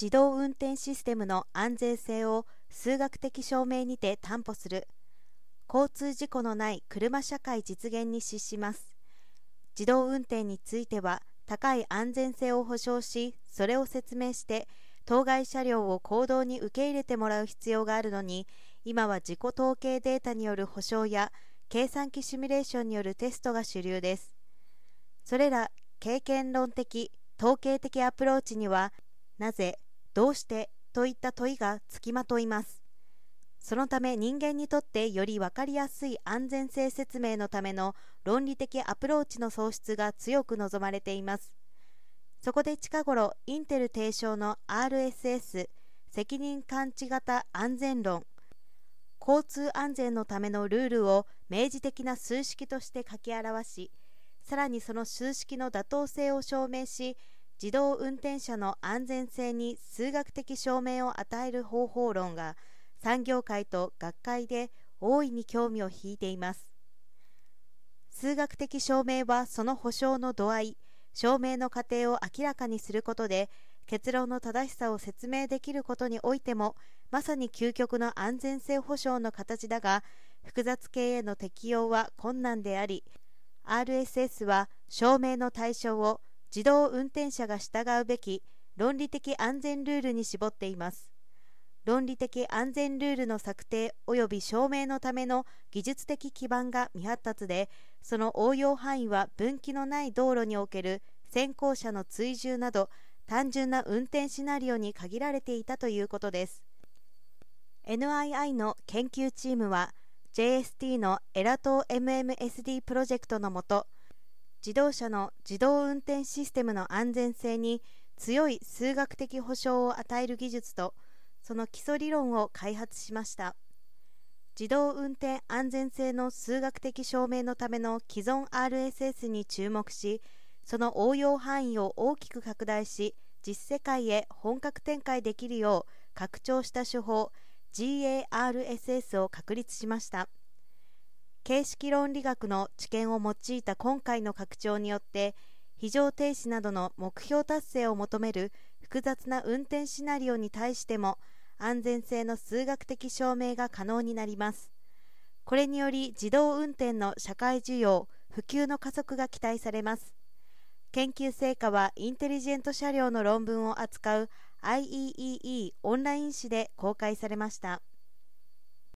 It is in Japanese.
自動運転システムの安全性を数学的証明にて担保する。交通事故のない車社会実現に資します。自動運転については高い安全性を保証しそれを説明して当該車両を行動に受け入れてもらう必要があるのに今は自己統計データによる保証や計算機シミュレーションによるテストが主流です。それら経験論的統計的アプローチにはなぜどうしてといった問いがつきまといます。そのため人間にとってより分かりやすい安全性説明のための論理的アプローチの創出が強く望まれています。そこで近頃インテル提唱の RSS 責任感知型安全論交通安全のためのルールを明示的な数式として書き表しさらにその数式の妥当性を証明し自動運転車の安全性に数学的証明を与える方法論が産業界と学会で大いに興味を引いています。数学的証明はその保証の度合い証明の過程を明らかにすることで結論の正しさを説明できることにおいてもまさに究極の安全性保証の形だが複雑経営の適用は困難であり RSS は証明の対象を自動運転者が従うべき論理的安全ルールに絞っています。論理的安全ルールの策定及び証明のための技術的基盤が未発達でその応用範囲は分岐のない道路における先行車の追従など単純な運転シナリオに限られていたということです。NII の研究チームは JST のエラト MMSD プロジェクトのもと自動車の自動運転システムの安全性に強い数学的保証を与える技術とその基礎理論を開発しました。自動運転安全性の数学的証明のための既存 RSS に注目しその応用範囲を大きく拡大し実世界へ本格展開できるよう拡張した手法 GARSS を確立しました。形式論理学の知見を用いた今回の拡張によって非常停止などの目標達成を求める複雑な運転シナリオに対しても安全性の数学的証明が可能になりますこれにより自動運転の社会需要普及の加速が期待されます研究成果はインテリジェント車両の論文を扱う IEEE オンライン誌で公開されました。